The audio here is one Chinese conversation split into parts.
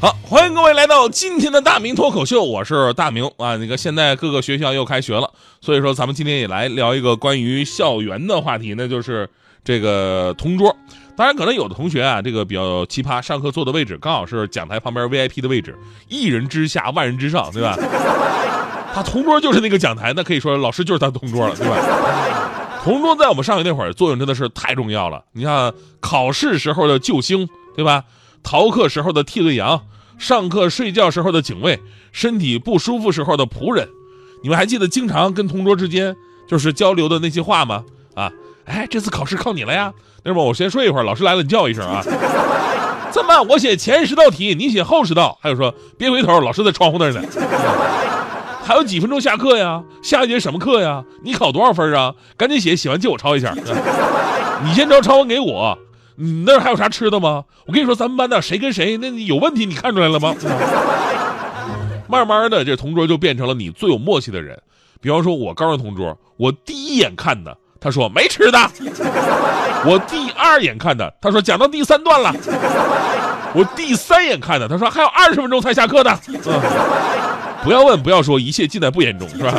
好，欢迎各位来到今天的大明脱口秀，我是大明啊。那个现在各个学校又开学了，所以说咱们今天也来聊一个关于校园的话题，那就是这个同桌。当然，可能有的同学啊，这个比较奇葩，上课坐的位置刚好是讲台旁边 VIP 的位置，一人之下，万人之上，对吧？他同桌就是那个讲台，那可以说老师就是他同桌了，对吧？同桌在我们上学那会儿作用真的是太重要了。你看考试时候的救星，对吧？逃课时候的替罪羊，上课睡觉时候的警卫，身体不舒服时候的仆人，你们还记得经常跟同桌之间就是交流的那些话吗？啊，哎，这次考试靠你了呀！那么我先睡一会儿，老师来了你叫一声啊。这么我写前十道题，你写后十道。还有说别回头，老师在窗户那儿呢。还有几分钟下课呀？下一节什么课呀？你考多少分啊？赶紧写，写完借我抄一下。你先抄，抄完给我。你那儿还有啥吃的吗？我跟你说，咱们班的谁跟谁那有问题，你看出来了吗？慢慢的，这同桌就变成了你最有默契的人。比方说，我高中同桌，我第一眼看的，他说没吃的；我第二眼看的，他说讲到第三段了；我第三眼看的，他说还有二十分钟才下课的。不要问，不要说，一切尽在不言中，是吧？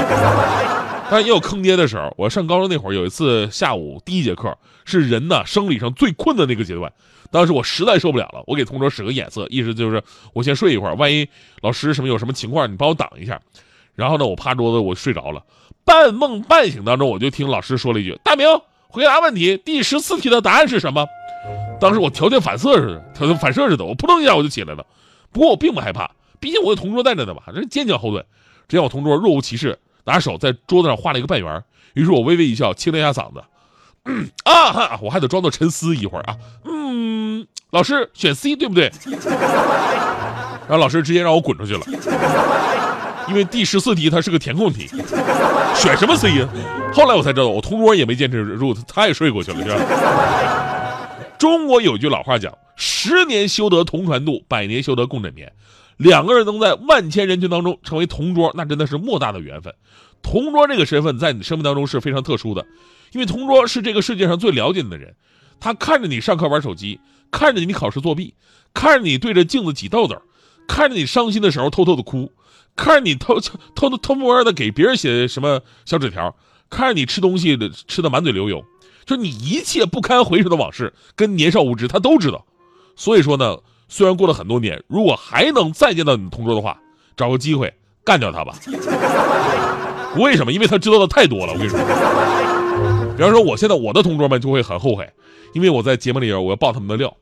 但也有坑爹的时候。我上高中那会儿，有一次下午第一节课是人呢生理上最困的那个阶段，当时我实在受不了了，我给同桌使个眼色，意思就是我先睡一会儿，万一老师什么有什么情况，你帮我挡一下。然后呢，我趴桌子，我睡着了，半梦半醒当中，我就听老师说了一句：“大明，回答问题，第十四题的答案是什么？”当时我条件反射似的，条件反射似的，我扑通一下我就起来了。不过我并不害怕，毕竟我有同桌在这呢嘛，这是坚强后盾。只要我同桌若无其事。拿手在桌子上画了一个半圆，于是我微微一笑，清了一下嗓子，啊哈，我还得装作沉思一会儿啊，嗯，老师选 C 对不对？然后老师直接让我滚出去了，因为第十四题它是个填空题，选什么 C 呀？后来我才知道，我同桌也没坚持住，他也睡过去了，是吧？中国有句老话讲，十年修得同船渡，百年修得共枕眠。两个人能在万千人群当中成为同桌，那真的是莫大的缘分。同桌这个身份在你生命当中是非常特殊的，因为同桌是这个世界上最了解你的人。他看着你上课玩手机，看着你考试作弊，看着你对着镜子挤痘痘，看着你伤心的时候偷偷的哭，看着你偷偷偷偷摸摸的给别人写什么小纸条，看着你吃东西吃的满嘴流油，就你一切不堪回首的往事跟年少无知，他都知道。所以说呢。虽然过了很多年，如果还能再见到你同桌的话，找个机会干掉他吧。为什么？因为他知道的太多了。我跟你说，比方说，我现在我的同桌们就会很后悔，因为我在节目里边我要爆他们的料。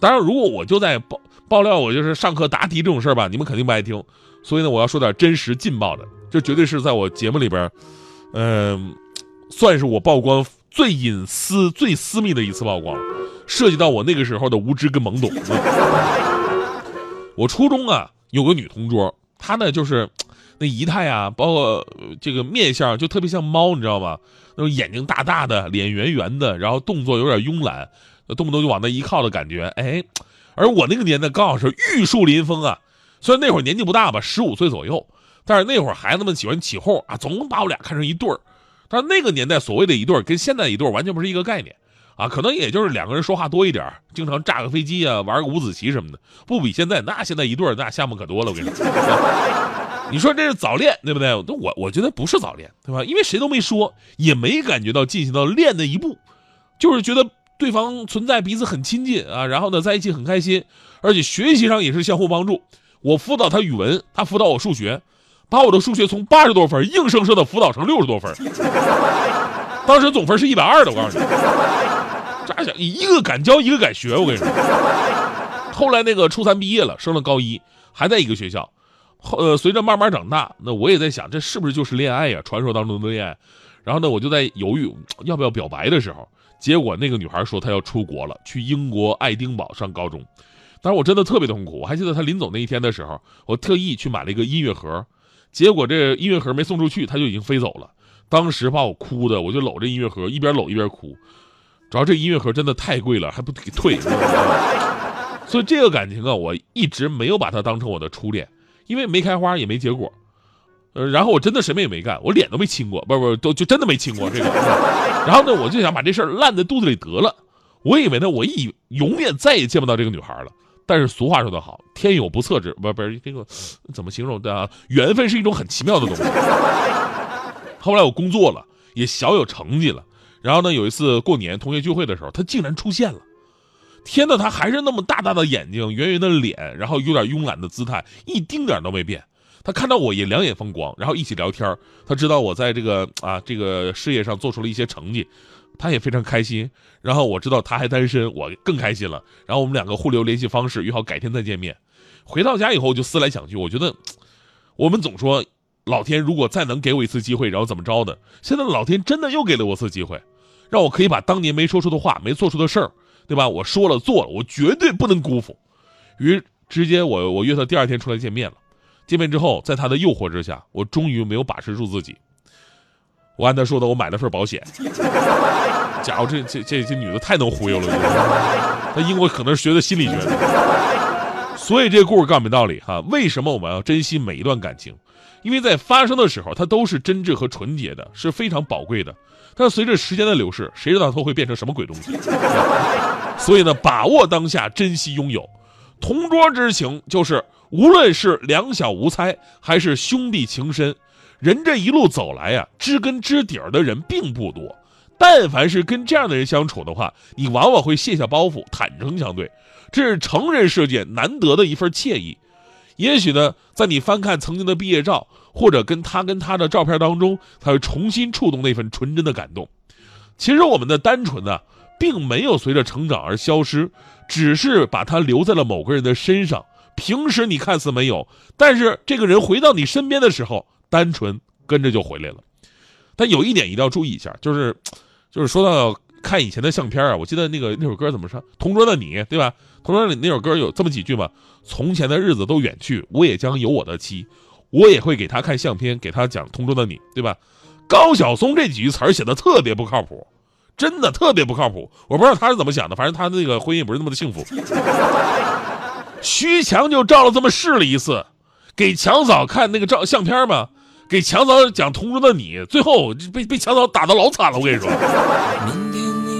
当然，如果我就在爆爆料，我就是上课答题这种事儿吧，你们肯定不爱听。所以呢，我要说点真实劲爆的，这绝对是在我节目里边，嗯，算是我曝光最隐私、最私密的一次曝光。涉及到我那个时候的无知跟懵懂。我初中啊有个女同桌，她呢就是那仪态啊，包括这个面相就特别像猫，你知道吗？那种眼睛大大的，脸圆圆的，然后动作有点慵懒，动不动就往那一靠的感觉。哎，而我那个年代刚好是玉树临风啊，虽然那会儿年纪不大吧，十五岁左右，但是那会儿孩子们喜欢起哄啊，总把我俩看成一对儿。但是那个年代所谓的一对儿，跟现在一对儿完全不是一个概念。啊，可能也就是两个人说话多一点，经常炸个飞机啊，玩个五子棋什么的，不比现在。那现在一对那项目可多了，我跟你说。你说这是早恋，对不对？那我我觉得不是早恋，对吧？因为谁都没说，也没感觉到进行到恋的一步，就是觉得对方存在，彼此很亲近啊。然后呢，在一起很开心，而且学习上也是相互帮助。我辅导他语文，他辅导我数学，把我的数学从八十多分硬生生的辅导成六十多分。当时总分是一百二的，我告诉你。咋想？一个敢教，一个敢学。我跟你说，后来那个初三毕业了，升了高一，还在一个学校。后呃，随着慢慢长大，那我也在想，这是不是就是恋爱呀？传说当中的恋爱。然后呢，我就在犹豫要不要表白的时候，结果那个女孩说她要出国了，去英国爱丁堡上高中。当时我真的特别痛苦。我还记得她临走那一天的时候，我特意去买了一个音乐盒，结果这音乐盒没送出去，她就已经飞走了。当时把我哭的，我就搂着音乐盒，一边搂一边哭。主要这音乐盒真的太贵了，还不给退。所以这个感情啊，我一直没有把它当成我的初恋，因为没开花也没结果。呃，然后我真的什么也没干，我脸都没亲过，不不，都就真的没亲过这个。然后呢，我就想把这事儿烂在肚子里得了。我以为呢，我一永远再也见不到这个女孩了。但是俗话说得好，天有不测之，不不是这个怎么形容的啊？缘分是一种很奇妙的东西。后来我工作了，也小有成绩了。然后呢，有一次过年同学聚会的时候，他竟然出现了。天呐，他还是那么大大的眼睛，圆圆的脸，然后有点慵懒的姿态，一丁点都没变。他看到我也两眼放光，然后一起聊天他知道我在这个啊这个事业上做出了一些成绩，他也非常开心。然后我知道他还单身，我更开心了。然后我们两个互留联系方式，约好改天再见面。回到家以后就思来想去，我觉得我们总说老天如果再能给我一次机会，然后怎么着的？现在老天真的又给了我次机会，让我可以把当年没说出的话、没做出的事儿，对吧？我说了做了，我绝对不能辜负。于直接我我约他第二天出来见面了。见面之后，在他的诱惑之下，我终于没有把持住自己。我按他说的，我买了份保险。假如，这这这这女的太能忽悠了。她英国可能是学的心理学的，所以这个故事告诉我们道理哈。为什么我们要珍惜每一段感情？因为在发生的时候，它都是真挚和纯洁的，是非常宝贵的。但随着时间的流逝，谁知道它会变成什么鬼东西？所以呢，把握当下，珍惜拥有。同桌之情就是。无论是两小无猜，还是兄弟情深，人这一路走来呀，知根知底儿的人并不多。但凡是跟这样的人相处的话，你往往会卸下包袱，坦诚相对，这是成人世界难得的一份惬意。也许呢，在你翻看曾经的毕业照，或者跟他跟他的照片当中，他会重新触动那份纯真的感动。其实我们的单纯呢，并没有随着成长而消失，只是把它留在了某个人的身上。平时你看似没有，但是这个人回到你身边的时候，单纯跟着就回来了。但有一点一定要注意一下，就是，就是说到看以前的相片啊，我记得那个那首歌怎么唱？同桌的你，对吧？同桌的你那首歌有这么几句嘛？从前的日子都远去，我也将有我的妻，我也会给他看相片，给他讲同桌的你，对吧？高晓松这几句词儿写的特别不靠谱，真的特别不靠谱。我不知道他是怎么想的，反正他那个婚姻不是那么的幸福。徐强就照了这么试了一次，给强嫂看那个照相片嘛，给强嫂讲同桌的你，最后被被强嫂打的老惨了。我跟你说，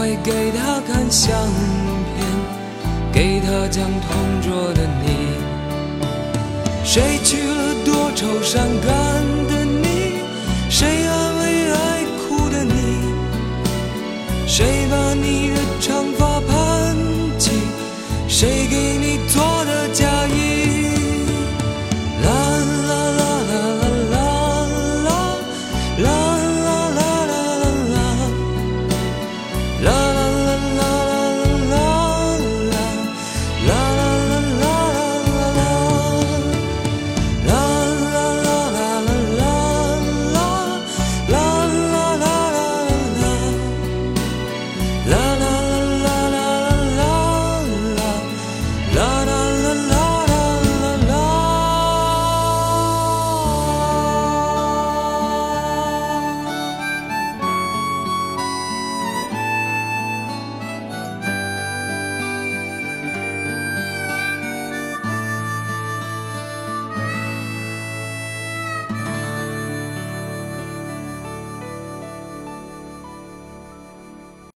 会给他看相片，给他讲同桌的你。谁去了多愁善感？